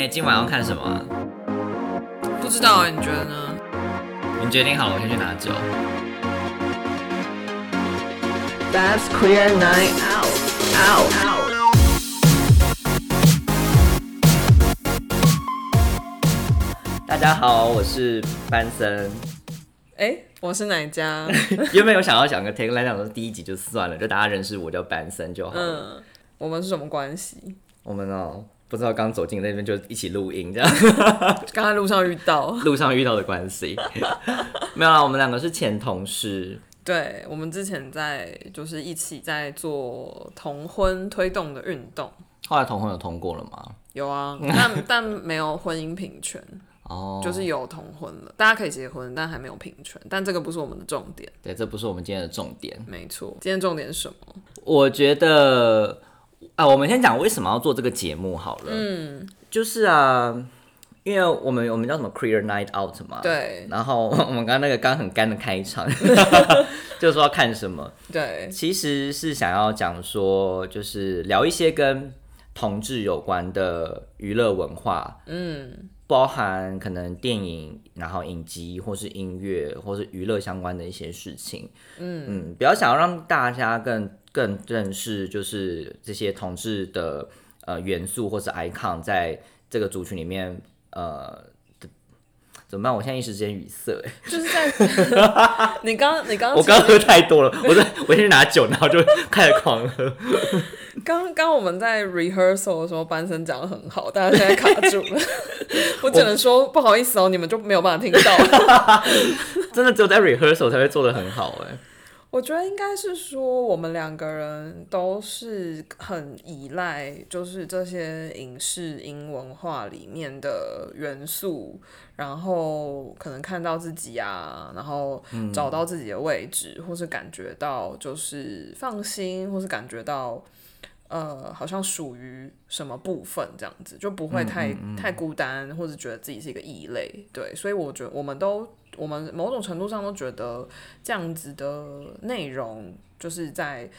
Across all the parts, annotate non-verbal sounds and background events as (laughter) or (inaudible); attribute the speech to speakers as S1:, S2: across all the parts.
S1: 哎、今晚要看什么啊、
S2: 不知道哎、你觉得呢？
S1: 你决定好了，我先去拿酒。
S3: That's queer night out. Out. Out.
S1: 大家好，我是班森。
S2: 哎、我是哪家？(laughs)
S1: 原本有想要讲个 take 来讲说第一集就算了，就大家认识我叫班森就好了。
S2: 嗯，我们是什么关系？
S1: 我们哦，不知道刚走进那边就一起录音，这样 (laughs)
S2: 刚才路上遇到。(laughs)
S1: 路上遇到的关系。(laughs) 没有啦，我们两个是前同事。
S2: 对，我们之前在就是一起在做同婚推动的运动，
S1: 后来同婚有通过了吗？
S2: 有啊，但但没有婚姻平权，
S1: 哦，
S2: 就是有同婚了，大家可以结婚，但还没有平权，但这个不是我们的重点。
S1: 对，这不是我们今天的重点。
S2: 没错，今天重点是什么？
S1: 我觉得啊，我们先讲为什么要做这个节目好了。嗯，就是啊，因为我们我们叫什么 Clear Night Out 嘛。。
S2: 对
S1: 然后我们刚刚那个刚很干的开场，(laughs) 就是说要看什么，
S2: 对，
S1: 其实是想要讲说，就是聊一些跟同志有关的娱乐文化，
S2: 嗯，
S1: 包含可能电影，然后影集，或是音乐，或是娱乐相关的一些事情。嗯嗯，比较想要让大家更更认识，就是这些同志的呃元素或是 icon 在这个族群里面呃。怎么办？我现在一时之间语塞，哎，
S2: 就是在 (laughs) 你刚你刚
S1: 我刚喝太多了，我在我先去拿酒，然后就开始狂喝。(laughs)
S2: 刚刚我们在 rehearsal 的时候，班生讲的很好，大家现在卡住了。(laughs) 我只能说不好意思哦，你们就没有办法听到。(laughs)
S1: 真的只有在 rehearsal 才会做的很好，哎，
S2: 我觉得应该是说，我们两个人都是很依赖，就是这些影视音文化里面的元素，然后可能看到自己啊，然后找到自己的位置，或是感觉到就是放心，或是感觉到。呃，好像属于什么部分这样子，就不会太、太孤单，或者觉得自己是一个异类。对，所以我觉得我们都，我们某种程度上都觉得这样子的内容，就是在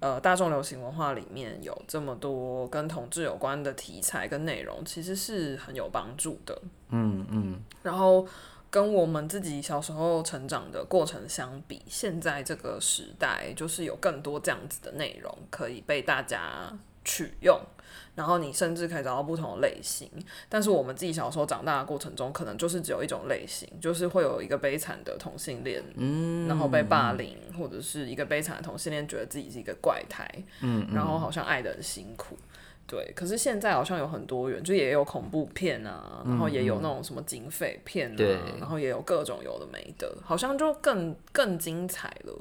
S2: 呃大众流行文化里面有这么多跟同志有关的题材跟内容，其实是很有帮助的。
S1: 嗯嗯，
S2: 然后跟我们自己小时候成长的过程相比，现在这个时代就是有更多这样子的内容可以被大家取用。然后你甚至可以找到不同的类型，但是我们自己小时候长大的过程中，可能就是只有一种类型，就是会有一个悲惨的同性恋，嗯，然后被霸凌，或者是一个悲惨的同性恋觉得自己是一个怪胎，嗯然后好像爱的很辛苦，对，可是现在好像有很多元，就也有恐怖片啊，然后也有那种什么警匪片啊，
S1: 对
S2: 然后也有各种有的没的，好像就更更精彩了。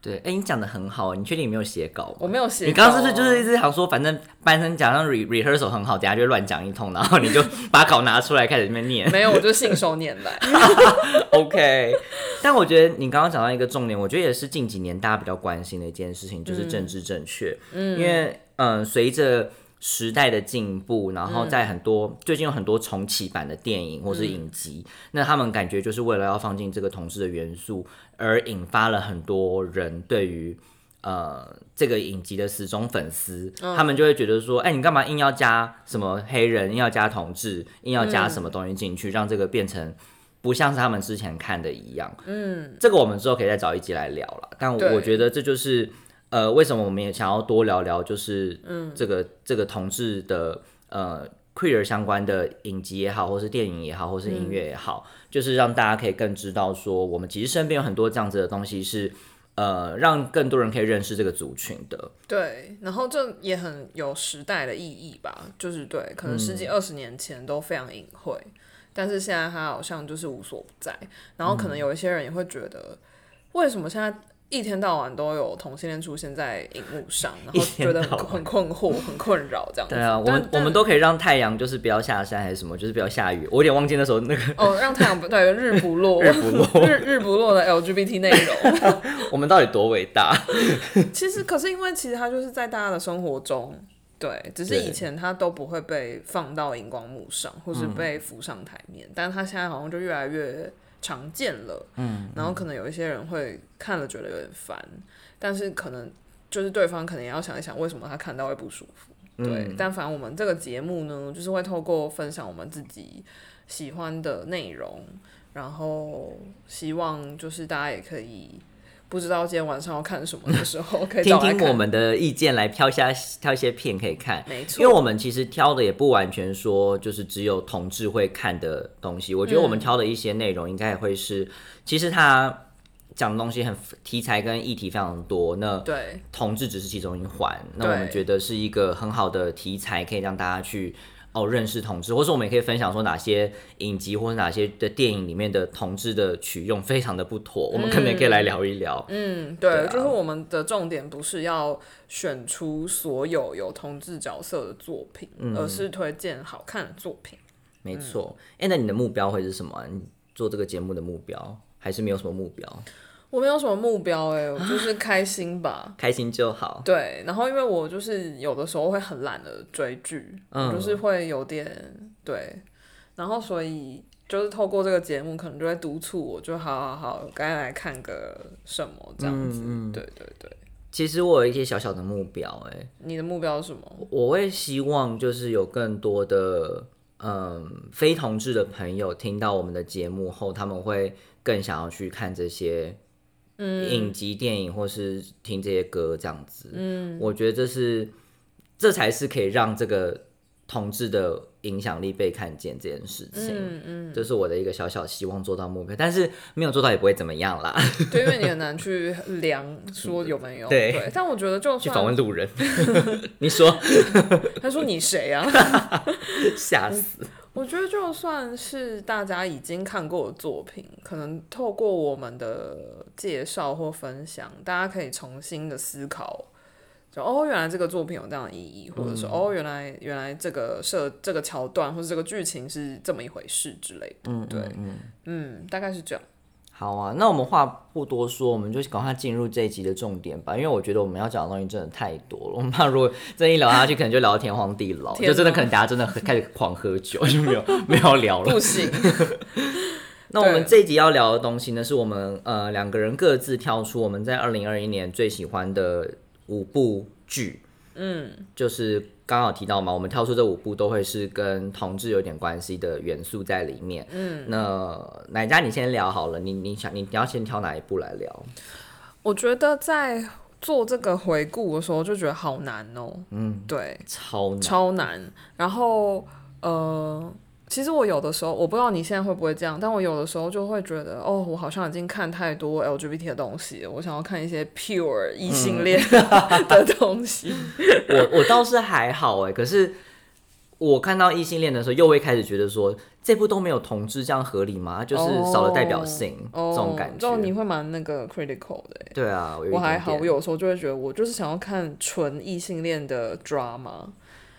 S1: 对，哎、你讲的很好，你确定你没有写稿吗？
S2: 我没有写、啊
S1: 你刚刚是不是就是一直想说，反正班生讲让 re rehearsal 很好，等下就乱讲一通，然后你就把稿拿出来开始那边念。
S2: 没有？我就信手拈来。(laughs)
S1: OK，但我觉得你刚刚讲到一个重点，我觉得也是近几年大家比较关心的一件事情，就是政治正确。嗯，因为嗯、呃随着时代的进步，然后在很多、最近有很多重启版的电影或是影集，那他们感觉就是为了要放进这个同志的元素，而引发了很多人对于。呃，这个影集的死忠粉丝，他们就会觉得说，哎、你干嘛硬要加什么黑人，硬要加同志，硬要加什么东西进去，让这个变成不像是他们之前看的一样。嗯，这个我们之后可以再找一集来聊了。但我觉得这就是呃，为什么我们也想要多聊聊，就是嗯，这个这个同志的呃 queer 相关的影集也好，或是电影也好，或是音乐也好，就是让大家可以更知道说，我们其实身边有很多这样子的东西是。呃，让更多人可以认识这个族群的，
S2: 对，然后这也很有时代的意义吧，就是对，可能十几二十年前都非常隐晦，但是现在它好像就是无所不在。然后可能有一些人也会觉得，为什么现在一天到晚都有同性恋出现在荧幕上，(laughs) 然后觉得很很困惑、很困扰这样子。
S1: 对啊，我们我们都可以让太阳就是不要下山还是什么，就是不要下雨。我有点忘记那时候那个
S2: 哦，让太阳不对日不落，
S1: 日不落 (laughs)
S2: 日 (laughs) 日不落的 LGBT 内容。
S1: 我们到底多伟大。
S2: 其实，可是因为其实它就是在大家的生活中，对，只是以前它都不会被放到荧光幕上，或是被浮上台面，但是它现在好像就越来越常见了。嗯，然后可能有一些人会看了觉得有点烦，但是可能就是对方可能也要想一想，为什么他看到会不舒服。对，但反正我们这个节目呢，就是会透过分享我们自己喜欢的内容，然后希望就是大家也可以不知道今天晚上要看什么 (laughs) 的时候，可以
S1: 听听我们的意见，来挑下挑一些片可以看。
S2: 没错，
S1: 因为我们其实挑的也不完全说就是只有同志会看的东西，我觉得我们挑的一些内容应该也会是，其实它讲的东西很题材跟议题非常多，那
S2: 对
S1: 同志只是其中一环，那我们觉得是一个很好的题材，可以让大家去。哦，认识同志，或者我们也可以分享说哪些影集或者哪些的电影里面的同志的取用非常的不妥，我们可能也可以来聊一聊。
S2: 嗯，对，就是我们的重点不是要选出所有有同志角色的作品，
S1: 嗯
S2: 而是推荐好看的作品。
S1: 没错，哎、那你的目标会是什么啊、你做这个节目的目标还是没有什么目标？
S2: 我没有什么目标哎、我就是开心吧。
S1: 开心就好。
S2: 对，然后因为我就是有的时候会很懒得追剧，
S1: 嗯
S2: 就是会有点对，然后所以就是透过这个节目，可能就会督促我，就好好好，该来看个什么这样子。
S1: 嗯
S2: 对对对，
S1: 其实我有一些小小的目标、哎，
S2: 你的目标是什么？
S1: 我会希望就是有更多的嗯非同志的朋友听到我们的节目后，他们会更想要去看这些
S2: 嗯
S1: 影集、电影，或是听这些歌这样子。嗯，我觉得这是这才是可以让这个同志的影响力被看见这件事情。
S2: 嗯嗯，
S1: 这是我的一个小小希望做到目标，但是没有做到也不会怎么样啦。
S2: 对，因为你很难 (laughs) 去量说有没有。
S1: 对
S2: 但我觉得就
S1: 去访问路人，(laughs) 你说
S2: 他说你谁啊？(laughs)
S1: 吓死。
S2: 我觉得就算是大家已经看过的作品，可能透过我们的介绍或分享，大家可以重新的思考，就哦，原来这个作品有这样的意义，或者说、哦，原来原来这个设这个桥段或者这个剧情是这么一回事之类的。
S1: 嗯，
S2: 对
S1: 嗯，
S2: 大概是这样。
S1: 好啊，那我们话不多说，我们就赶快进入这一集的重点吧。因为我觉得我们要讲的东西真的太多了，我们 (laughs) 怕如果这一聊下去，可能就聊到天荒地老，就真的可能大家真的开始狂喝酒，就没有 (laughs) 没有聊了
S2: 不。行，(laughs)
S1: 那我们
S2: 对
S1: 这一集要聊的东西呢，是我们呃两个人各自挑出我们在二零二一年最喜欢的五部剧。嗯，就是刚好提到嘛，我们跳出这五部都会是跟同志有点关系的元素在里面。嗯，那哪家你先聊好了？你你想你你要先挑哪一部来聊？
S2: 我觉得在做这个回顾的时候就觉得好难哦。
S1: 嗯，
S2: 对，
S1: 超难。
S2: 超难。然后呃，其实我有的时候，我不知道你现在会不会这样，但我有的时候就会觉得，哦，我好像已经看太多 LGBT 的东西，我想要看一些 pure 异性恋 (laughs) 的东西。
S1: 我我倒是还好哎，可是我看到异性恋的时候，又会开始觉得说，这部都没有同志，这样合理吗？就是少了代表性、
S2: 哦，
S1: 这种感觉
S2: 就你。会蛮那个 critical 的欸。
S1: 对啊，我
S2: 还好，我有时候就会觉得，我就是想要看纯异性恋的 drama。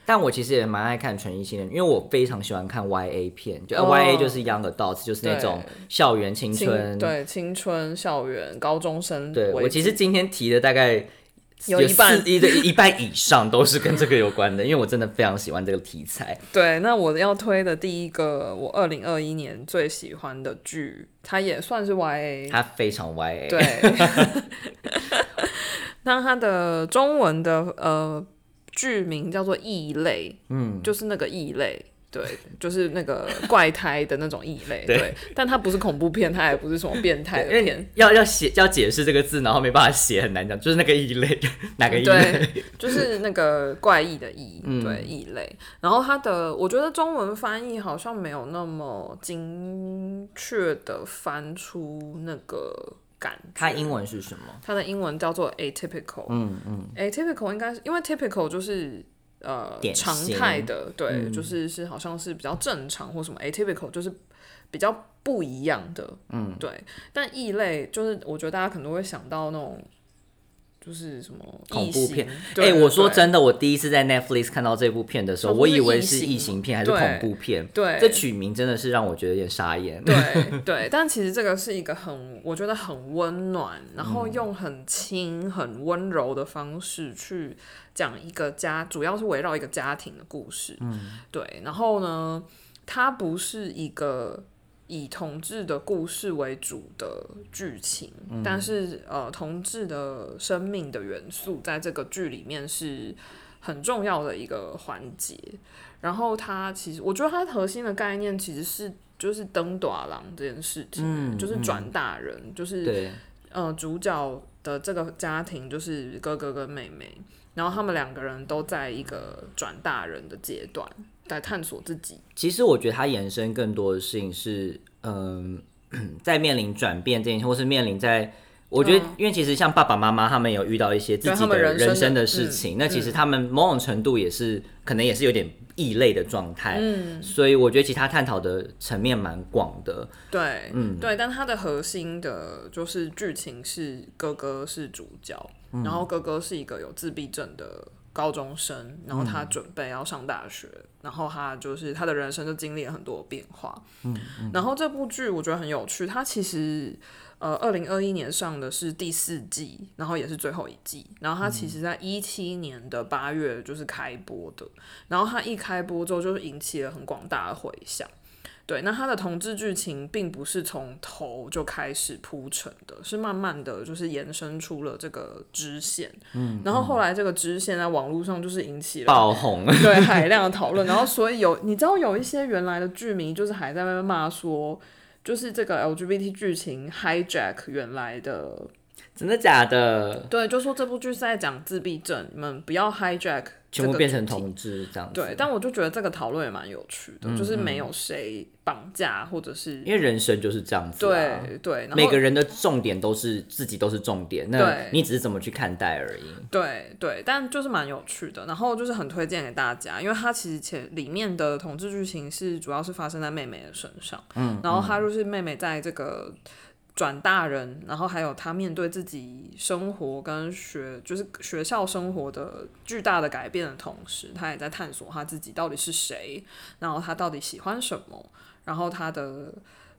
S1: 但我其实也蛮爱看纯异性恋，因为我非常喜欢看 YA 片，就、呃
S2: 哦
S1: YA 就是 Young Adults，就是那种校园青
S2: 青
S1: 春。
S2: 对青春校园高中生
S1: 对我其实今天提的大概
S2: 有一半
S1: 四一对一半以上都是跟这个有关的，因为我真的非常喜欢这个题材。
S2: 对，那我要推的第一个，我二零二一年最喜欢的剧，它也算是 YA。
S1: 它非常 YA。
S2: 对，(laughs) 那它的中文的呃剧名叫做《异类》，
S1: 嗯，
S2: 就是那个异类。对，就是那个怪胎的那种异类，
S1: 对
S2: 对，但它不是恐怖片，它也不是什么变态的
S1: 要要写要解释这个字，然后没办法写，很难讲，就是那个异类，(laughs) 哪个异类？
S2: 对，就是那个怪异的异，(laughs)
S1: 嗯
S2: 对，异类。然后它的，我觉得中文翻译好像没有那么精确的翻出那个感。
S1: 它英文是什么？
S2: 它的英文叫做 atypical，
S1: 嗯嗯
S2: ，atypical 应该是因为 typical 就是呃常态的，对，
S1: 嗯
S2: 就是是好像是比较正常或什么 atypical 就是比较不一样的，
S1: 嗯，
S2: 对。但异类就是我觉得大家可能会想到那种就是什么
S1: 恐怖片。
S2: 对
S1: 哎、我说真的，我第一次在 Netflix 看到这部片的时候，我以为是
S2: 异形
S1: 片还是恐怖片。
S2: 对
S1: 这取名真的是让我觉得有点傻眼。(laughs)
S2: 对对，但其实这个是一个很，我觉得很温暖，然后
S1: 嗯
S2: 用很轻、很温柔的方式去讲一个家，主要是围绕一个家庭的故事。嗯，对。然后呢，它不是一个以同志的故事为主的剧情，
S1: 嗯
S2: 但是呃，同志的生命的元素在这个剧里面是很重要的一个环节。然后它其实，我觉得它核心的概念其实是就是登短郎这件事情，
S1: 嗯
S2: 就是转大人，就是，呃，主角的这个家庭就是哥哥跟妹妹，然后他们两个人都在一个转大人的阶段，在探索自己。
S1: 其实我觉得它延伸更多的事情是，嗯、(clears throat) 在面临转变这件事，或是面临在。我觉得，因为其实像爸爸妈妈他们有遇到一些自
S2: 对
S1: 己的
S2: 人生的
S1: 事情，那其实他们某种程度也是可能也是有点异类的状态，嗯，所以我觉得其实他探讨的层面蛮广的，
S2: 对，
S1: 嗯。
S2: 对，但它的核心的就是剧情是哥哥是主角，然后哥哥是一个有自闭症的高中生，然后他准备要上大学，然后他就是他的人生就经历了很多变化，嗯，然后这部剧我觉得很有趣，它其实。呃，二零二一年上的是第四季，然后也是最后一季。然后它其实在一七年的八月就是开播的，然后它一开播之后就是引起了很广大的回响。对，那它的同志剧情并不是从头就开始铺陈的，是慢慢的就是延伸出了这个支线。嗯，然后后来这个支线在网络上就是引起了
S1: 爆红，
S2: 对海量的讨论，然后所以有你知道有一些原来的剧迷就是还在那边骂说，就是这个 LGBT 剧情 hijack 原来的，
S1: 真的假的？
S2: 对，就说这部剧是在讲自闭症，你们不要 hijack
S1: 全部变成
S2: 同。
S1: 志这样子，
S2: 对，但我就觉得这个讨论也蛮有趣的，就是没有谁绑架或者是
S1: 因为人生就是这样子、啊，
S2: 对对，
S1: 每个人的重点都是自己都是重点，那你只是怎么去看待而已。
S2: 对对，但就是蛮有趣的，然后就是很推荐给大家，因为它其实前里面的同志剧情是主要是发生在妹妹的身上，嗯，然后她就是妹妹在这个转大人，然后还有他面对自己生活跟学就是学校生活的巨大的改变的同时，他也在探索他自己到底是谁，然后他到底喜欢什么，然后他的。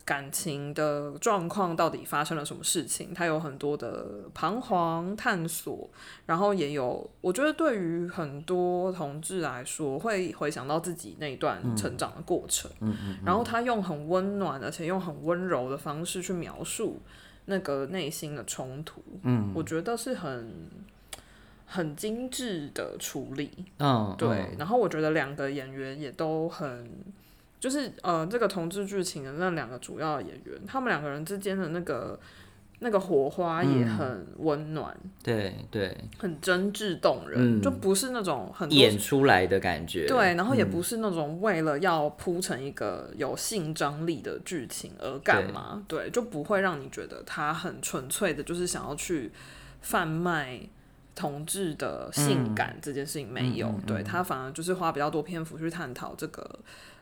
S2: 感情的状况到底发生了什么事情？他有很多的彷徨探索，然后也有，我觉得对于很多同志来说，会回想到自己那一段成长的过程，嗯嗯然后他用很温暖而且用很温柔的方式去描述那个内心的冲突，嗯，我觉得是很很精致的处理，
S1: 嗯，
S2: 对，然后我觉得两个演员也都很，就是呃，这个同志剧情的那两个主要演员，他们两个人之间的那个那个火花也很温暖，
S1: 对对，
S2: 很真挚动人，
S1: 嗯。
S2: 就不是那种很
S1: 演出来的感觉，
S2: 对，然后也不是那种为了要铺成一个有性张力的剧情而干嘛，对，就不会让你觉得他很纯粹的，就是想要去贩卖同志的性感这件事情没有，对他反而就是花比较多篇幅去探讨这个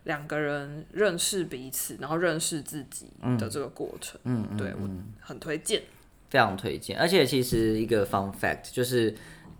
S2: 两个人认识彼此，然后认识自己的这个过程，嗯，对我很推荐，
S1: 非常推荐。而且其实一个 fun fact 就是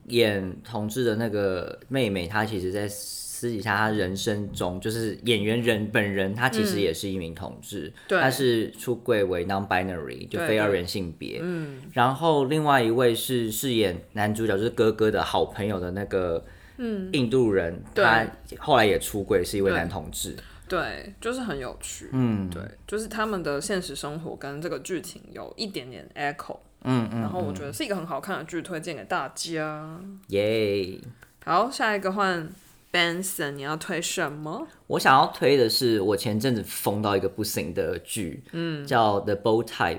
S1: 演同志的那个妹妹，她其实在私底下她人生中，就是演员人本人，她其实也是一名同志，
S2: 嗯对
S1: 她是出柜为 non-binary，就
S2: 对对
S1: 非二元性别。嗯，然后另外一位是饰演男主角，就是哥哥的好朋友的那个。嗯，印度人，
S2: 对。
S1: 他后来也出柜，是一位男同志。
S2: 对，就是很有趣，
S1: 嗯，
S2: 对，就是他们的现实生活跟这个剧情有一点点 echo，嗯嗯，然后我觉得是一个很好看的剧，推荐给大家。
S1: 耶、
S2: 好，下一个换 Benson，你要推什么？
S1: 我想要推的是我前阵子疯到一个不行的剧，嗯，叫《The Bold Type》，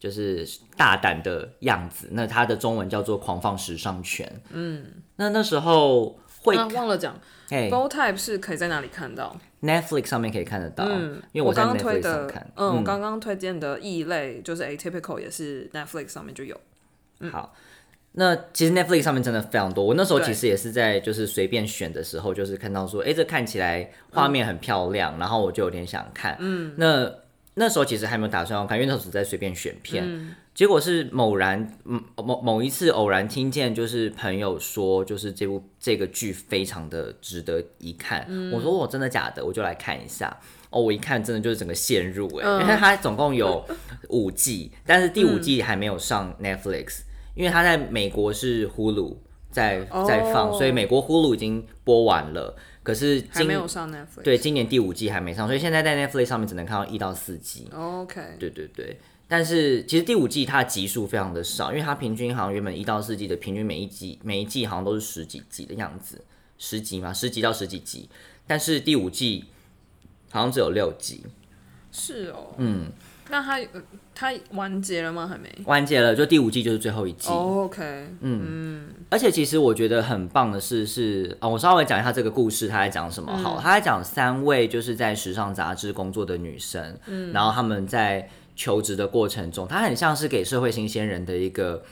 S1: 就是大胆的样子。那它的中文叫做《狂放时尚圈》。嗯，那那时候会
S2: 啊，忘了讲
S1: 哎
S2: b o Type 是可以在哪里看到
S1: ？Netflix 上面可以看得到，
S2: 嗯，
S1: 因为
S2: 我刚刚推
S1: Netflix 上
S2: 的
S1: 看，。
S2: 嗯，我刚刚推荐的异类就是 Atypical，也是 Netflix 上面就有。
S1: 好，那其实 Netflix 上面真的非常多。我那时候其实也是在就是随便选的时候，就是看到说，哎、这看起来画面很漂亮，然后我就有点想看。嗯，那那时候其实还没有打算要看，因为那时候只在随便选片。结果是某然，嗯，某某一次偶然听见，就是朋友说，就是这部这个剧非常的值得一看。我说我真的假的，我就来看一下。哦，我一看真的就是整个陷入哎、因为它总共有 (laughs) 五季，但是第五季还没有上 Netflix，、因为它在美国是 Hulu 在在放，
S2: 哦
S1: 所以美国 Hulu 已经播完了。可是今
S2: 还没有上 Netflix。
S1: 对今年第五季还没上，所以现在在 Netflix 上面只能看到一到四集。
S2: ，OK，
S1: 对对对，但是其实第五季它的集数非常的少，因为它平均好像原本一到四季的平均每一集每一季好像都是十几集的样子。十集嘛，十集到十几集，但是第五季好像只有六集，
S2: 是哦，嗯，那他呃他完结了吗？还没。
S1: 完结了，就第五季就是最后一季。
S2: 哦 OK，嗯
S1: 而且其实我觉得很棒的是，是啊、我稍微讲一下这个故事，他在讲什么好了。他在讲三位就是在时尚杂志工作的女生，嗯，然后他们在求职的过程中，它很像是给社会新鲜人的一个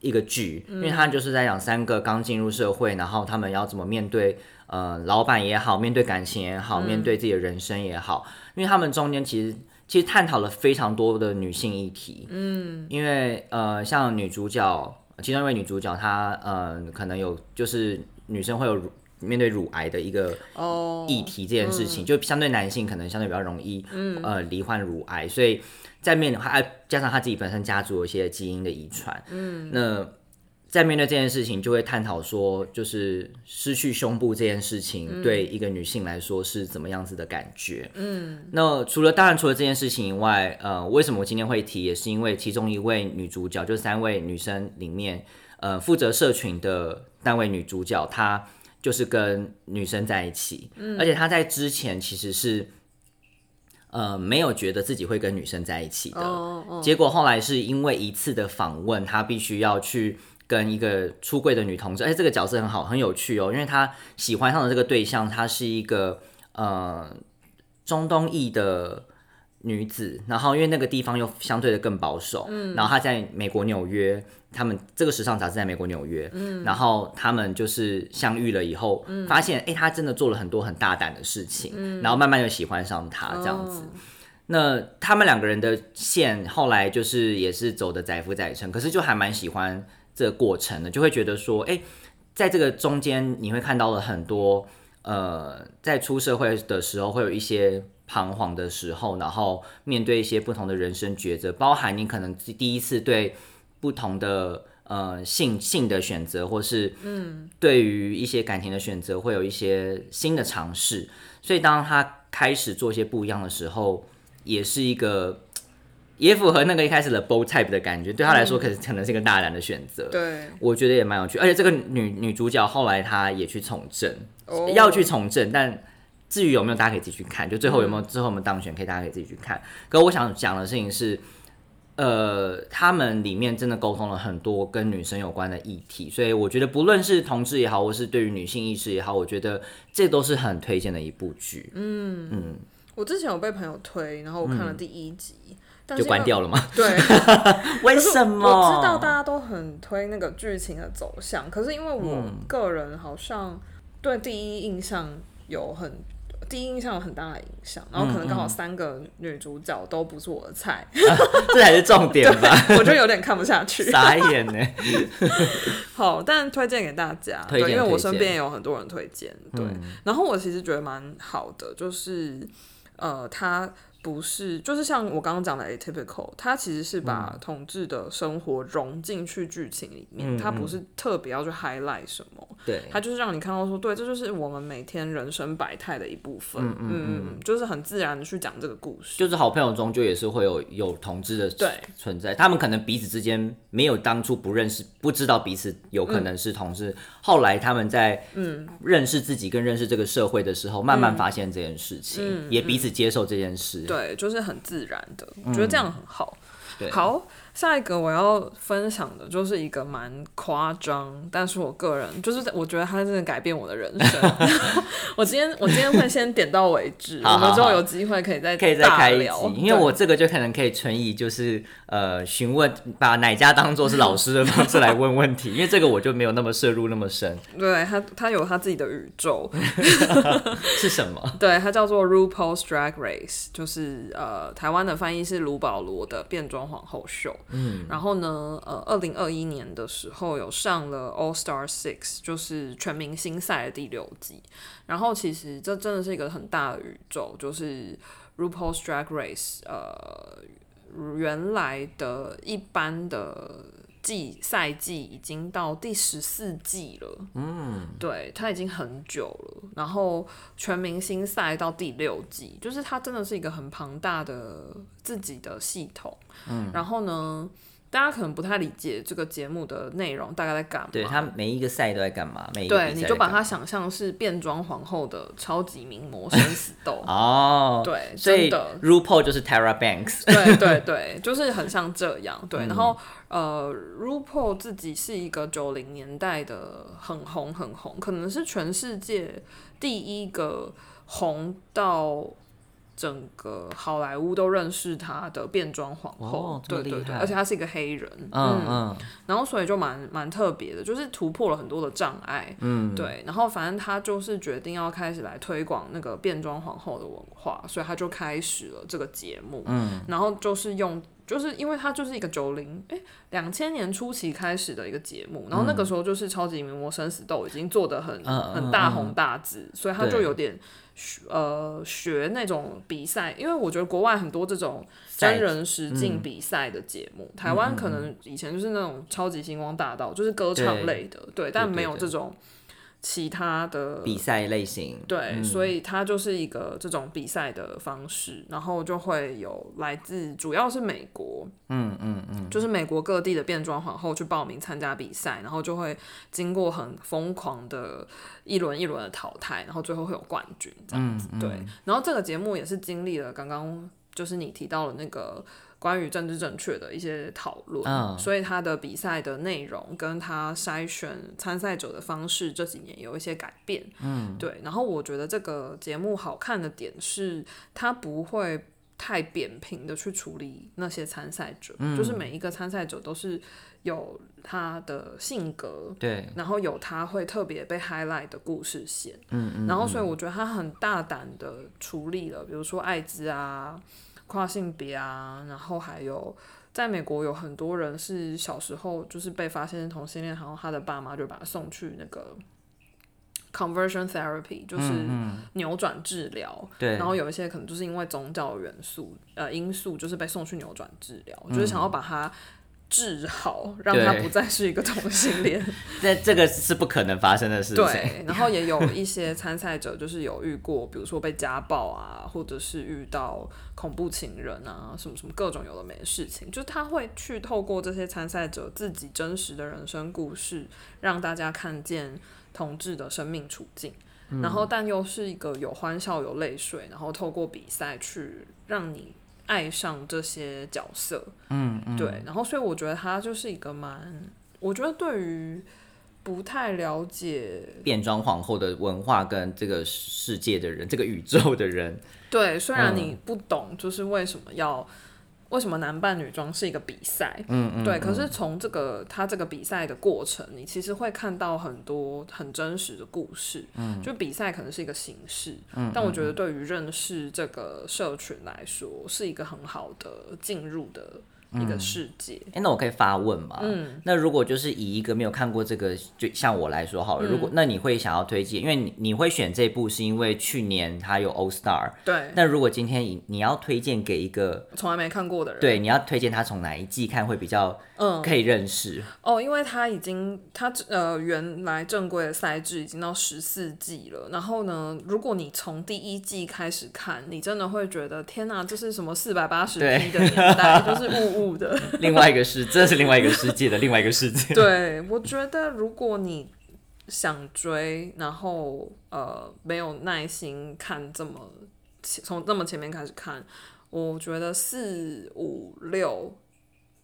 S1: 一个剧，因为他就是在讲三个刚进入社会，然后他们要怎么面对呃老板也好，面对感情也好，面对自己的人生也好，因为他们中间其实。其实探讨了非常多的女性议题，嗯，因为呃，像女主角，其中一位女主角，她呃，可能有就是女生会有乳面对乳癌的一个
S2: 哦，
S1: 议题这件事情，就相对男性可能相对比较容易，呃，罹患乳癌，所以在面还加上她自己本身家族有一些基因的遗传，嗯，那在面对这件事情，就会探讨说，就是失去胸部这件事情对一个女性来说是怎么样子的感觉，嗯，那除了当然除了这件事情以外，呃，为什么我今天会提，也是因为其中一位女主角，就三位女生里面，呃，负责社群的那位女主角，她就是跟女生在一起，而且她在之前其实是。呃，没有觉得自己会跟女生在一起的，结果后来是因为一次的访问，她必须要去跟一个出柜的女同志，哎，这个角色很好，很有趣哦，因为她喜欢上的这个对象，她是一个呃中东裔的女子，然后因为那个地方又相对的更保守，嗯，然后她在美国纽约，他们这个时尚杂志在美国纽约，嗯，然后他们就是相遇了以后，嗯。发现哎，她真的做了很多很大胆的事情，嗯，然后慢慢就喜欢上他这样子。那他们两个人的线后来就是也是走的载浮载沉，可是就还蛮喜欢这个过程呢，就会觉得说，哎、在这个中间你会看到了很多，呃，在出社会的时候会有一些彷徨的时候，然后面对一些不同的人生抉择，包含你可能第一次对不同的呃性性的选择，或是嗯对于一些感情的选择，会有一些新的尝试。所以当他开始做一些不一样的时候，也是一个。也符合那个一开始的 bold type 的感觉，对他来说可是可能是一个大胆的选择。
S2: 对，
S1: 我觉得也蛮有趣，而且这个女女主角后来她也去从政，
S2: 哦
S1: 要去从政，但至于有没有，大家可以自己去看。就最后有没有，最后我们当选，可以大家可以自己去看。可我想讲的事情是，呃，他们里面真的沟通了很多跟女生有关的议题，所以我觉得不论是同志也好，或是对于女性意识也好，我觉得这都是很推荐的一部剧。嗯嗯
S2: 我之前有被朋友推，然后我看了第一集，但
S1: 就关掉了吗？
S2: 对，(laughs)
S1: 为什么？
S2: 我知道大家都很推那个剧情的走向，可是因为我
S1: 嗯
S2: 个人好像对第一印象有很第一印象有很大的影响，然后可能刚好
S1: 嗯
S2: 三个女主角都不是我的菜，(laughs)
S1: 这才是重点吧？(laughs)
S2: 我就有点看不下去。
S1: 傻眼呢。
S2: 好，但推荐给大家，对，因为我身边也有很多人推荐，对。然后我其实觉得蛮好的，就是呃，它不是就是像我刚刚讲的 atypical，它其实是把
S1: 嗯。
S2: 同志的生活融进去剧情里面，它不是特别要去 highlight 什么，
S1: 对，
S2: 它就是让你看到说，对，这就是我们每天人生百态的一部分，嗯嗯就是很自然的去讲这个故事，
S1: 就是好朋友中就也是会有有同志的
S2: 对。
S1: 存在，他们可能彼此之间没有当初不认识，不知道彼此有可能是同志，后来他们在嗯。认识自己跟认识这个社会的时候，慢慢发现这件事情，也彼此接受这件事。
S2: 对，就是很自然的，我觉得这样很好。
S1: 对
S2: 好，下一个我要分享的就是一个蛮夸张，但是我个人就是我觉得它真的改变我的人生。(laughs) 我今天我今天会先点到为止，
S1: 好好好
S2: 我们之后有机会可以再
S1: 可以再开一集
S2: 大聊，
S1: 因为我
S2: 对
S1: 这个就可能可以存疑就是呃询问，把哪家当做是老师的方式来问问题，因为这个我就没有那么摄入那么深，
S2: 对他他有他自己的宇宙，(laughs) (laughs)
S1: 是什么？
S2: 对，它叫做 RuPaul's Drag Race，就是呃，台湾的翻译是卢保罗的变装皇后秀。嗯，然后呢，呃，二零二一年的时候有上了 All Star Six，就是全明星赛的第六季。然后其实这真的是一个很大的宇宙，就是 RuPaul's Drag Race，呃，原来的一般的季赛季已经到第十四季了。嗯对，它已经很久了。然后全明星赛到第六季，就是它真的是一个很庞大的自己的系统。嗯，然后呢，大家可能不太理解这个节目的内容大概在干嘛。
S1: 对它每一个赛都在干嘛？每一个
S2: 对，你就把它想象是变装皇后的超级名模生死斗。(laughs)
S1: 哦，
S2: 对，
S1: 所以
S2: 真的
S1: RuPaul 就是 Tara Banks，
S2: 对对对，就是很像这样。对，(laughs)
S1: 嗯
S2: 然后呃，RuPaul 自己是一个九零年代的很红很红，可能是全世界第一个红到。整个好莱坞都认识她的变装皇后，
S1: 哦
S2: 对对对，而且她是一个黑人，
S1: 嗯嗯
S2: 然后所以就蛮蛮特别的，就是突破了很多的障碍，
S1: 嗯，
S2: 对，然后反正他就是决定要开始来推广那个变装皇后的文化，所以他就开始了这个节目。
S1: 嗯，
S2: 然后就是用，就是因为它就是一个九零哎两千年初期开始的一个节目，然后那个时候就是超级名模生死斗已经做的很、很大红大紫，所以他就有点学呃学那种比赛，因为我觉得国外很多这种真人实境比赛的节目，台湾可能以前就是那种超级星光大道，就是歌唱类的，对，但没有这种其他的
S1: 比赛类型，
S2: 对，所以它就是一个这种比赛的方式，然后就会有来自主要是美国，
S1: 嗯嗯嗯，
S2: 就是美国各地的变装皇后去报名参加比赛，然后就会经过很疯狂的一轮一轮的淘汰，然后最后会有冠军这样子。对，然后这个节目也是经历了刚刚就是你提到的那个关于政治正确的一些讨论，
S1: 嗯
S2: 所以他的比赛的内容跟他筛选参赛者的方式这几年有一些改变。嗯，对。然后我觉得这个节目好看的点是，他不会太扁平的去处理那些参赛者，就是每一个参赛者都是有他的性格，
S1: 对，
S2: 然后有他会特别被 highlight 的故事线，嗯嗯，然后所以我觉得他很大胆的处理了，比如说艾滋啊、跨性别啊，然后还有在美国有很多人是小时候就是被发现同性恋，然后他的爸妈就把他送去那个 conversion therapy，就是扭转治疗，
S1: 对。
S2: 然后有一些可能就是因为宗教元素呃因素，就是被送去扭转治疗，就是想要把他治好，让他不再是一个同性恋。(laughs)
S1: 那这个是不可能发生的事情，
S2: 对，然后也有一些参赛者就是有遇过，比如说被家暴啊，或者是遇到恐怖情人啊，什么什么各种有的没的事情，就是他会去透过这些参赛者自己真实的人生故事，让大家看见同志的生命处境。然后，但又是一个有欢笑、有泪水，然后透过比赛去让你爱上这些角色。
S1: 嗯嗯，
S2: 对，然后所以我觉得他就是一个蛮，我觉得对于不太了解，
S1: 变装皇后的文化跟这个世界的人，这个宇宙的人，
S2: 对，虽然
S1: 嗯
S2: 你不懂，就是为什么要。为什么男扮女装是一个比赛？
S1: 嗯嗯，
S2: 对，可是从这个他这个比赛的过程，你其实会看到很多很真实的故事。嗯，就比赛可能是一个形式，
S1: 嗯
S2: 但我觉得对于认识这个社群来说，是一个很好的进入的一个世界。
S1: 哎、那我可以发问吗？
S2: 嗯，
S1: 那如果就是以一个没有看过这个，就像我来说好了，如
S2: 嗯
S1: 果那你会想要推荐，因为你你会选这部是因为去年它有 All Star，
S2: 对，
S1: 那如果今天你你要推荐给一个，
S2: 从来没看过的人，
S1: 对，你要推荐他从哪一季看会比较
S2: 嗯，
S1: 可以认识？
S2: 哦，因为他已经他呃原来正规的赛制已经到十四季了，然后呢，如果你从第一季开始看，你真的会觉得天哪，这是什么四百八十
S1: 对。
S2: P 的年代，就是雾 (laughs) 雾的。
S1: 另外一个世，这是另外一个世界的另外一个世界。(laughs)
S2: 对，我觉得如果你想追，然后呃没有耐心看这么从这么前面开始看，我觉得四五六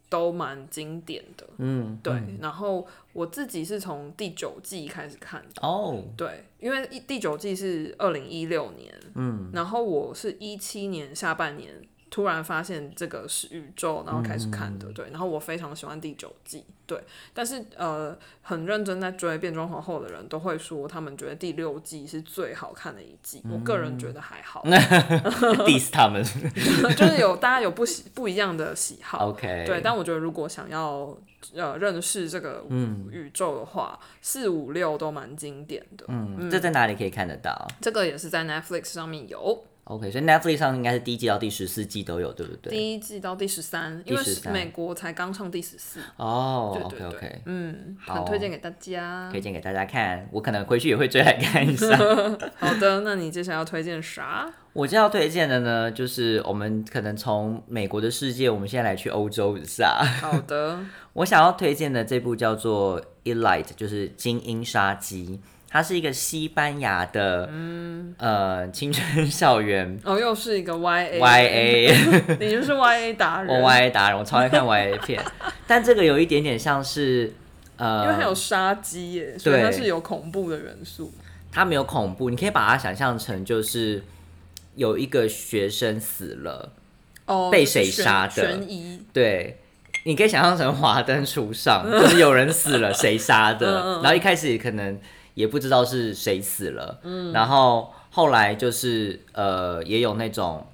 S2: 都蛮经典的。
S1: 嗯，
S2: 对，然后我自己是从第九季开始看的，
S1: 哦，
S2: 对，因为一第九季是二零一六年，
S1: 嗯，
S2: 然后我是一七年下半年突然发现这个是宇宙，然后开始看
S1: 嗯
S2: 的，对，然后我非常喜欢第九季，对，但是呃，很认真在追变装皇后的人都会说，他们觉得第六季是最好看的一季，我个人觉得还好
S1: ，diss 他们。(laughs)
S2: 就是有大家有不喜不一样的喜好。
S1: OK，
S2: 对，但我觉得如果想要呃认识这个宇宙的话，四五六都蛮经典的。
S1: 嗯，这在哪里可以看得到？
S2: 这个也是在 Netflix 上面有。
S1: OK，所以 Netflix 上应该是第一季到第十四季都有，对不对？
S2: 第一季到第十三，因为是美国才刚上第十四，
S1: 哦
S2: 对
S1: ，OK
S2: 对
S1: OK，
S2: 嗯，
S1: 好
S2: 很推荐给大家
S1: 推。荐给大家看，我可能回去也会追来看一下。(laughs)
S2: 好的，那你接下来要推荐啥？
S1: 我今天要推荐的呢，就是我们可能从美国的世界，我们现在来去欧洲一下。
S2: 好的，(laughs)
S1: 我想要推荐的这部叫做《Elite》，就是《精英杀机》，它是一个西班牙的，嗯。呃，青春校园。
S2: 哦，又是一个 Y A
S1: YA，(laughs)
S2: 你就是 Y A 达人，
S1: 我 YA 达人，我超爱看 YA 片，(laughs) 但这个有一点点像是，呃，
S2: 因为它有杀机耶，所以它是有恐怖的元素。
S1: 它没有恐怖，你可以把它想象成就是有一个学生死了，
S2: 哦，
S1: 被谁杀的。
S2: 悬疑，
S1: 对，你可以想象成华灯初上，就是有人死了，(laughs) 谁杀的？
S2: 嗯。
S1: 然后一开始可能也不知道是谁死了，嗯。然后后来就是呃，也有那种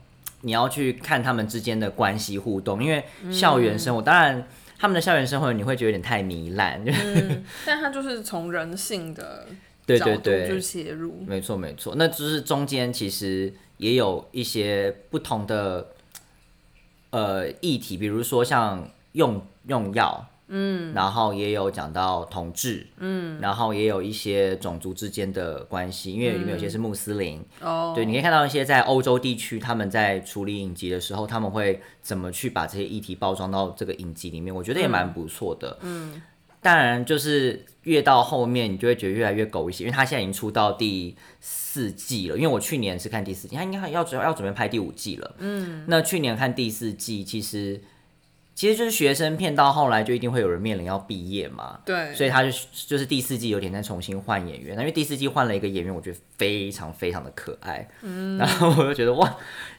S1: 你要去看他们之间的关系互动，因为校园生活，当然他们的校园生活你会觉得有点太糜烂，(laughs)
S2: 嗯，但他就是从人性的
S1: 对
S2: 角度
S1: 对对。
S2: 就切入。
S1: 没错没错，那就是中间其实也有一些不同的呃议题，比如说像用用药，嗯，然后也有讲到同志，嗯，然后也有一些种族之间的关系，因为里面有些是穆斯林，
S2: 哦，
S1: 对，你可以看到一些在欧洲地区他们在处理影集的时候，他们会怎么去把这些议题包装到这个影集里面，我觉得也蛮不错的，嗯。当然，就是越到后面，你就会觉得越来越狗血，因为他现在已经出到第四季了。因为我去年是看第四季，他应该要准要准备拍第五季了。嗯，那去年看第四季，其实其实就是学生片，到后来就一定会有人面临要毕业嘛。
S2: 对，
S1: 所以他就就是第四季有点在重新换演员，那因为第四季换了一个演员，我觉得非常非常的可爱，嗯，(laughs) 然后我就觉得哇，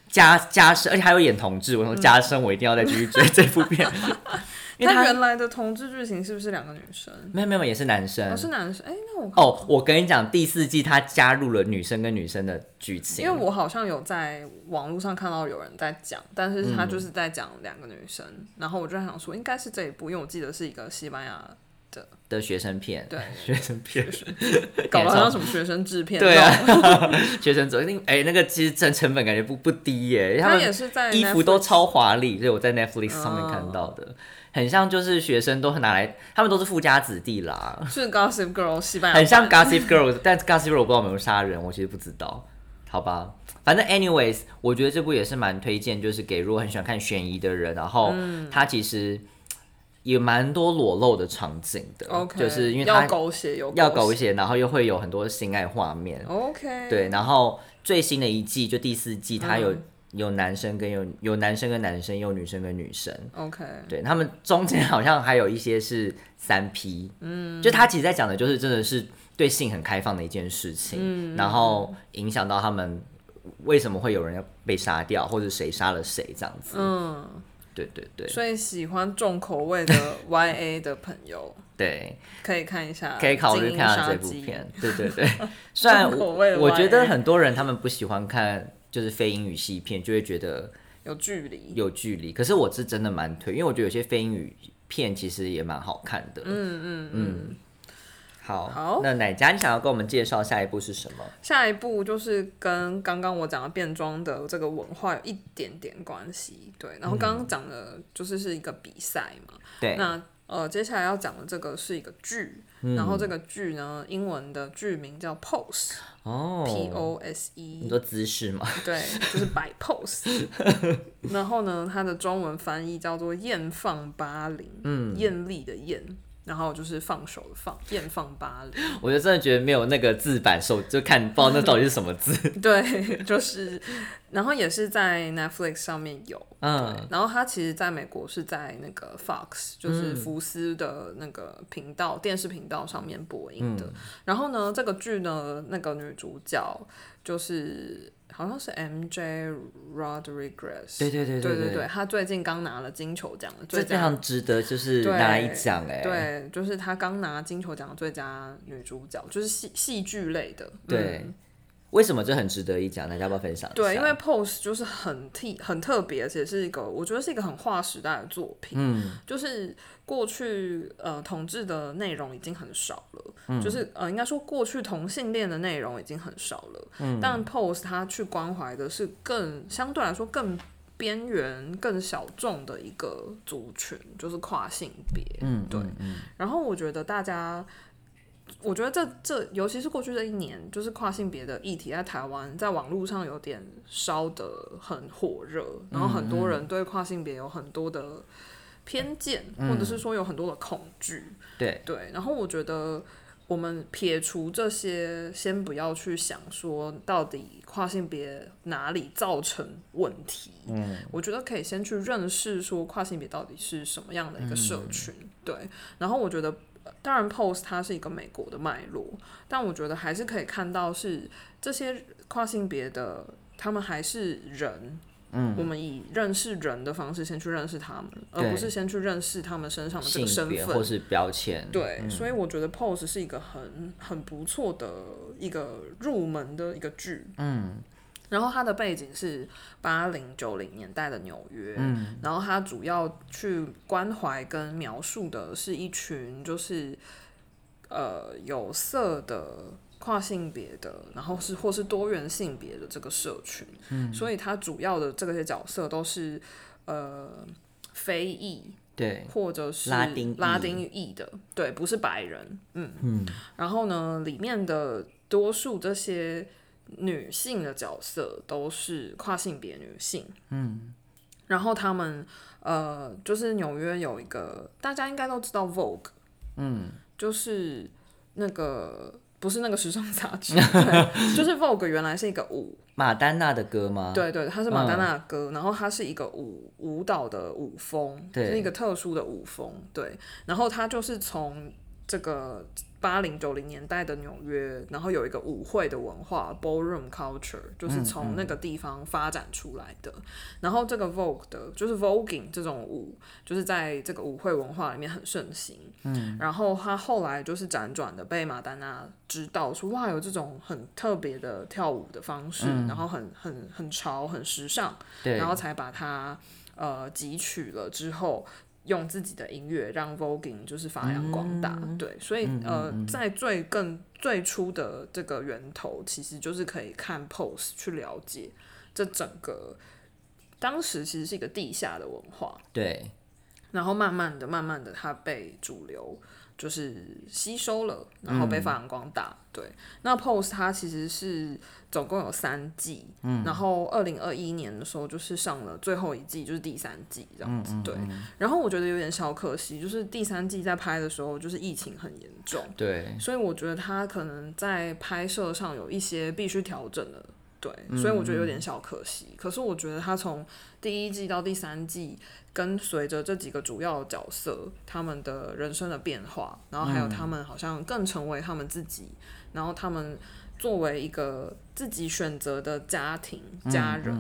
S1: 加加深，而且还有演同志，我说加深，我一定要再继续追这部片，(laughs) 因为他
S2: 他原来的同志剧情是不是两个女生？
S1: 没有没有也是男生。
S2: 哦，是男生。哎，那我
S1: 哦，我跟你讲，第四季他加入了女生跟女生的剧情，
S2: 因为我好像有在网络上看到有人在讲，但是
S1: 嗯
S2: 他就是在讲两个女生，然后我就在想说，应该是这一部，因为我记得是一个西班牙
S1: 的的学生片，
S2: 对。
S1: 学生片，(laughs)
S2: 搞得好像什么学生制片，
S1: 对啊，(laughs) 学生走，哎、那个其实真成本感觉不不低耶，他
S2: 他也是在
S1: 衣服都超华丽，所以我在 Netflix 上面看到的，很像就是学生都拿来，他们都是富家子弟啦，
S2: 是 Gossip Girl 西班牙，
S1: 很像 Gossip Girl，(laughs) 但 Gossip Girl 我不知道有没有杀人，我其实不知道，好吧，反正 anyways，我觉得这部也是蛮推荐，就是给如果很喜欢看悬疑的人，然后
S2: 嗯
S1: 它其实也蛮多裸露的场景的就是因为
S2: 要狗血有
S1: 要狗
S2: 狗
S1: 血，然后又会有很多性爱画面
S2: ，，OK，
S1: 对，然后最新的一季就第四季，它有、
S2: 嗯
S1: 有男生跟有有男生跟男生，有女生跟女生。
S2: ，OK，
S1: 对他们中间好像还有一些是三 P，嗯，就他其实在讲的就是真的是对性很开放的一件事情，
S2: 嗯
S1: 然后影响到他们为什么会有人要被杀掉，或者谁杀了谁这样子。
S2: 嗯，
S1: 对对对。
S2: 所以喜欢重口味的 YA (laughs) 的朋友
S1: 对，
S2: 可以看一下，
S1: 可以考虑看下这部片。对对对，(laughs) 虽然我我觉得很多人他们不喜欢看就是非英语系片，就会觉得。
S2: 有距离，
S1: 有距离。可是我是真的蛮推，因为我觉得有些非英语片其实也蛮好看的。嗯嗯嗯。好，
S2: 好
S1: 那奶家，你想要跟我们介绍下一步是什么？
S2: 下一步就是跟刚刚我讲的变装的这个文化有一点点关系，对。然后刚刚讲的就是是一个比赛嘛，
S1: 对，
S2: 那呃接下来要讲的这个是一个剧，
S1: 嗯
S2: 然后这个剧呢，英文的剧名叫 Pose，P
S1: 哦
S2: ，O S E，
S1: 很多姿势嘛？
S2: 对，就是摆 pose。(laughs) 然后呢，它的中文翻译叫做“艳放巴黎”，嗯，艳丽的艳，然后就是放手放，艳放巴黎。(laughs)
S1: 我就真的觉得没有那个字版手，就看不知道那到底是什么字。(laughs)
S2: 对，就是，然后也是在 Netflix 上面有，
S1: 嗯，
S2: 然后它其实在美国是在那个 Fox，就是福斯的那个频道、电视频道上面播映的。然后呢，这个剧呢，那个女主角就是好像是 MJ Rodriguez，
S1: 对对对
S2: 对
S1: 对
S2: 对，她最近刚拿了金球奖的
S1: 这非常值得，就是拿一奖哎。
S2: 对，就是她刚拿金球奖的最佳女主角，就是戏戏剧类的。
S1: 对
S2: 嗯
S1: 为什么这很值得一讲？大家要不要分享一下？
S2: 对，因为 Pose 就是很替很特别，而且是一个我觉得是一个很划时代的作品。嗯，就是过去呃同志的内容已经很少了，就是呃应该说过去同性恋的内容已经很少了。嗯，但 Pose 它去关怀的是更相对来说更边缘、更小众的一个族群，就是跨性别。
S1: 嗯，
S2: 对。然后我觉得大家。我觉得这这，尤其是过去这一年，就是跨性别的议题在台湾在网络上有点烧得很火热，然后很多人对跨性别有很多的偏见，或者是说有很多的恐惧。
S1: 对
S2: 对，然后我觉得我们撇除这些，先不要去想说到底跨性别哪里造成问题。嗯，我觉得可以先去认识说跨性别到底是什么样的一个社群。对，然后我觉得。当然，pose 它是一个美国的脉络，但我觉得还是可以看到是这些跨性别的，他们还是人。嗯，我们以认识人的方式先去认识他们，而不是先去认识他们身上的这个身份
S1: 或是标签。
S2: 对，所以我觉得 pose 是一个很很不错的一个入门的一个剧。
S1: 嗯。
S2: 然后它的背景是八零九零年代的纽约，嗯，然后它主要去关怀跟描述的是一群就是呃有色的跨性别的，然后是或是多元性别的这个社群，嗯，所以它主要的这些角色都是呃非裔，
S1: 对，
S2: 或者是
S1: 拉丁
S2: 拉丁裔的，对，不是白人，嗯。嗯，然后呢，里面的多数这些。女性的角色都是跨性别女性，
S1: 嗯，
S2: 然后他们呃，就是纽约有一个大家应该都知道 Vogue，
S1: 嗯，
S2: 就是那个不是那个时尚杂志，(laughs) 就是 Vogue 原来是一个舞，
S1: 马丹娜的歌吗？
S2: 对对，它是马丹娜的歌，然后它是一个舞舞蹈的舞风，是一个特殊的舞风，对，然后它就是从这个。八零九零年代的纽约，然后有一个舞会的文化，ballroom culture，就是从那个地方发展出来的。然后这个 vogue 的，就是 voguing 这种舞，就是在这个舞会文化里面很盛行。
S1: 嗯，
S2: 然后他后来就是辗转的被马丹娜知道，说哇有这种很特别的跳舞的方式，然后很很很潮、很时尚，然后才把它呃汲取了之后。用自己的音乐让 voguing 就是发扬光大，对，所以呃，在最更最初的这个源头，其实就是可以看 pose 去了解这整个当时其实是一个地下的文化，
S1: 对，
S2: 然后慢慢的、慢慢的，它被主流。就是吸收了，然后被发扬光大。对，那 Pose 它其实是总共有三季，嗯，然后二零二一年的时候就是上了最后一季，就是第三季这样子。对，然后我觉得有点小可惜，就是第三季在拍的时候就是疫情很严重，
S1: 对，
S2: 所以我觉得它可能在拍摄上有一些必须调整的。对，所以我觉得有点小可惜。可是我觉得他从第一季到第三季，跟随着这几个主要角色他们的人生的变化，然后还有他们好像更成为他们自己，然后他们作为一个自己选择的家庭家人，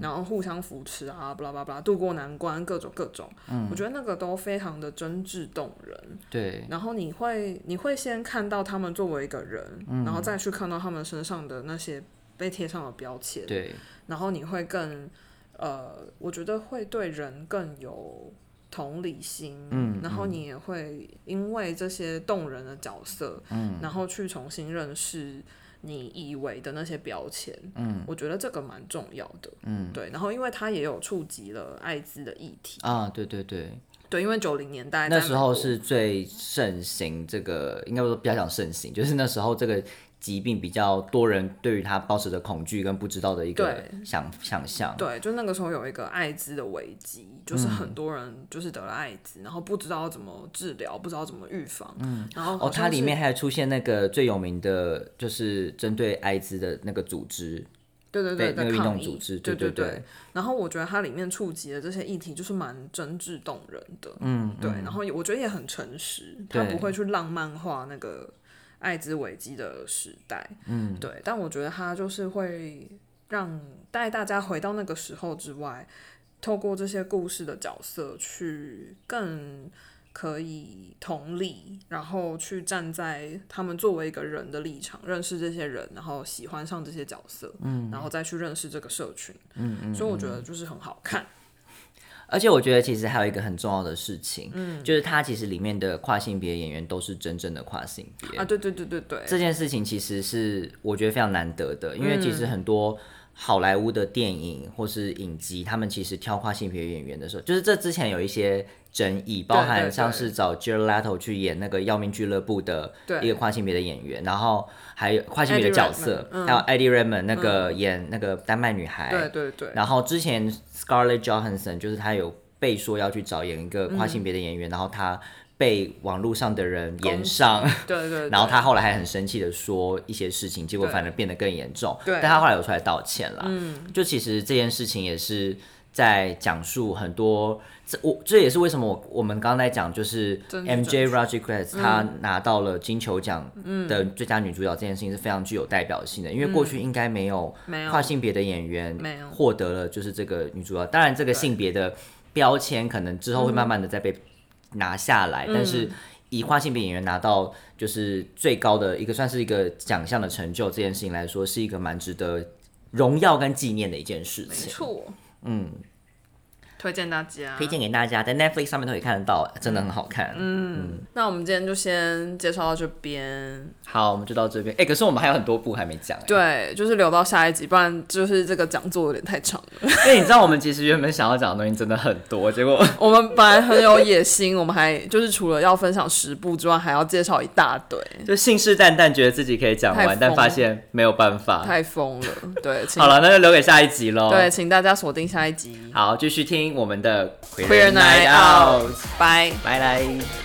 S2: 然后互相扶持啊，巴拉巴拉，度过难关，各种各种。我觉得那个都非常的真挚动人。
S1: 对。
S2: 然后你会你会先看到他们作为一个人，然后再去看到他们身上的那些。被贴上了标签，
S1: 对，
S2: 然后你会更，呃，我觉得会对人更有同理心，
S1: 嗯，
S2: 然后你也会因为这些动人的角色，
S1: 嗯，
S2: 然后去重新认识你以为的那些标签，
S1: 嗯，
S2: 我觉得这个蛮重要的，
S1: 嗯，
S2: 对，然后因为它也有触及了艾滋的议题。
S1: 啊，对对对，
S2: 对，因为九零年代
S1: 那时候是最盛行这个，应该说比较讲盛行，就是那时候这个。疾病比较多人对于它保持着恐惧跟不知道的一个想想象。
S2: 对，就那个时候有一个艾滋的危机，就是很多人就是得了艾滋，然后不知道怎么治疗，不知道怎么预防。嗯，然后
S1: 哦，它里面还出现那个最有名的就是针对艾滋的那个组织，
S2: 对对对，
S1: 那个运动组织，对
S2: 对
S1: 对。
S2: 然后我觉得它里面触及的这些议题就是蛮真挚动人的，
S1: 嗯，
S2: 对。然后我觉得也很诚实，他不会去浪漫化那个。艾滋危机的时代，
S1: 嗯，
S2: 对，但我觉得他就是会让带大家回到那个时候之外，透过这些故事的角色去更可以同理，然后去站在他们作为一个人的立场，认识这些人，然后喜欢上这些角色，嗯，然后再去认识这个社群，嗯嗯，所以我觉得就是很好看。
S1: 而且我觉得其实还有一个很重要的事情，嗯，就是它其实里面的跨性别演员都是真正的跨性别。
S2: 啊，对对对对对，
S1: 这件事情其实是我觉得非常难得的，因为其实很多好莱坞的电影或是影集，他们其实挑跨性别演员的时候，就是这之前有一些争议，包含像是找 Leto 去演那个《要命俱乐部》的一个跨性别的演员，然后还有跨性别的角色还有 Eddie Redmond 那个演那个丹麦女孩，
S2: 对对对，
S1: 然后之前 Scarlett Johansson 就是她有被说要去找演一个跨性别的演员，然后她被网络上的人言上，
S2: 对对，(laughs)
S1: 然后她后来还很生气的说一些事情，结果反而变得更严重。
S2: 对
S1: 但她后来有出来道歉了。嗯，就其实这件事情也是在讲述很多。这我这也是为什么我我们刚刚在讲，就是 M J
S2: 正确
S1: Rodriguez 她拿到了金球奖的最佳女主角这件事情是非常具有代表性的，因为过去应该没有跨性别的演员获得了就是这个女主角。当然，这个性别的标签可能之后会慢慢的再被拿下来，但是以跨性别演员拿到就是最高的一个算是一个奖项的成就这件事情来说，是一个蛮值得荣耀跟纪念的一件事
S2: 没
S1: 情。
S2: 错，
S1: 嗯，
S2: 推荐大家，
S1: 推荐给大家，在 Netflix 上面都可以看得到，真的很好看。嗯，
S2: 那我们今天就先介绍到这边，
S1: 好，我们就到这边。哎、可是我们还有很多部还没讲、哎，
S2: 对，就是留到下一集，不然就是这个讲座有点太长了。
S1: 因为你知道我们其实原本想要讲的东西真的很多，结果 (laughs)
S2: 我们本来很有野心，我们还就是除了要分享十部之外，还要介绍一大堆，
S1: 就信誓旦旦觉得自己可以讲完，但发现没有办法。
S2: 太疯了。对，请
S1: 好了，那就留给下一集喽。
S2: 对，，请大家锁定下一集。
S1: 好，继续听我们的
S2: Queer Night
S1: Out
S2: 拜。
S1: 拜拜。